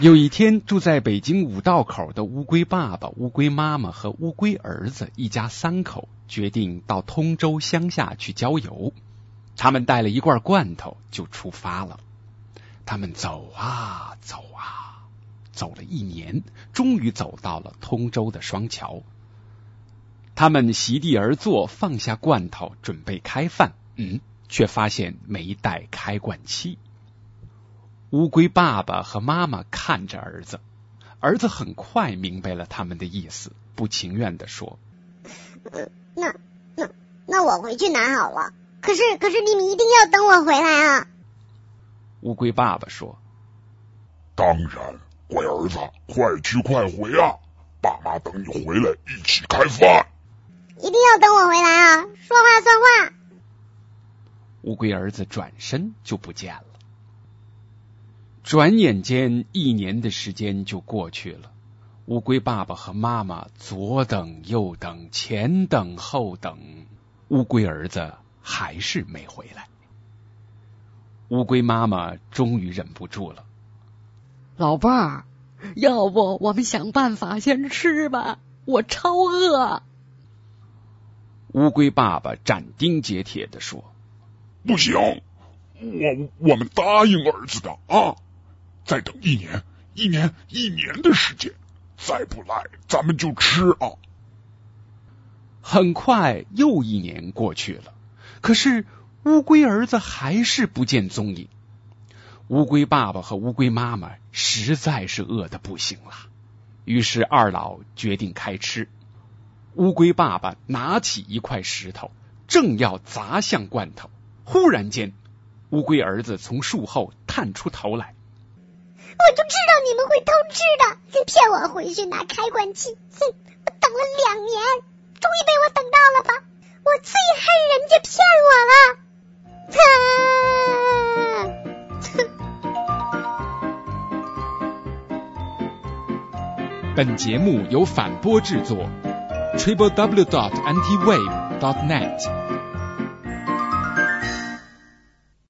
有一天，住在北京五道口的乌龟爸爸、乌龟妈妈和乌龟儿子一家三口决定到通州乡下去郊游。他们带了一罐罐头就出发了。他们走啊走啊，走了一年，终于走到了通州的双桥。他们席地而坐，放下罐头，准备开饭。嗯，却发现没带开罐器。乌龟爸爸和妈妈看着儿子，儿子很快明白了他们的意思，不情愿的说：“那那那我回去拿好了。可是可是你们一定要等我回来啊！”乌龟爸爸说：“当然，乖儿子，快去快回啊！爸妈等你回来一起开饭。一定要等我回来啊！说话算话。”乌龟儿子转身就不见了。转眼间，一年的时间就过去了。乌龟爸爸和妈妈左等右等，前等后等，乌龟儿子还是没回来。乌龟妈妈终于忍不住了：“老伴儿，要不我们想办法先吃吧，我超饿。”乌龟爸爸斩钉截铁的说：“不行，我我们答应儿子的啊。”再等一年，一年，一年的时间，再不来，咱们就吃啊！很快又一年过去了，可是乌龟儿子还是不见踪影。乌龟爸爸和乌龟妈妈实在是饿得不行了，于是二老决定开吃。乌龟爸爸拿起一块石头，正要砸向罐头，忽然间，乌龟儿子从树后探出头来。我就知道你们会偷吃的，骗我回去拿开罐器。哼，我等了两年，终于被我等到了吧？我最恨人家骗我了。本节目由反播制作 www.antiwave.net.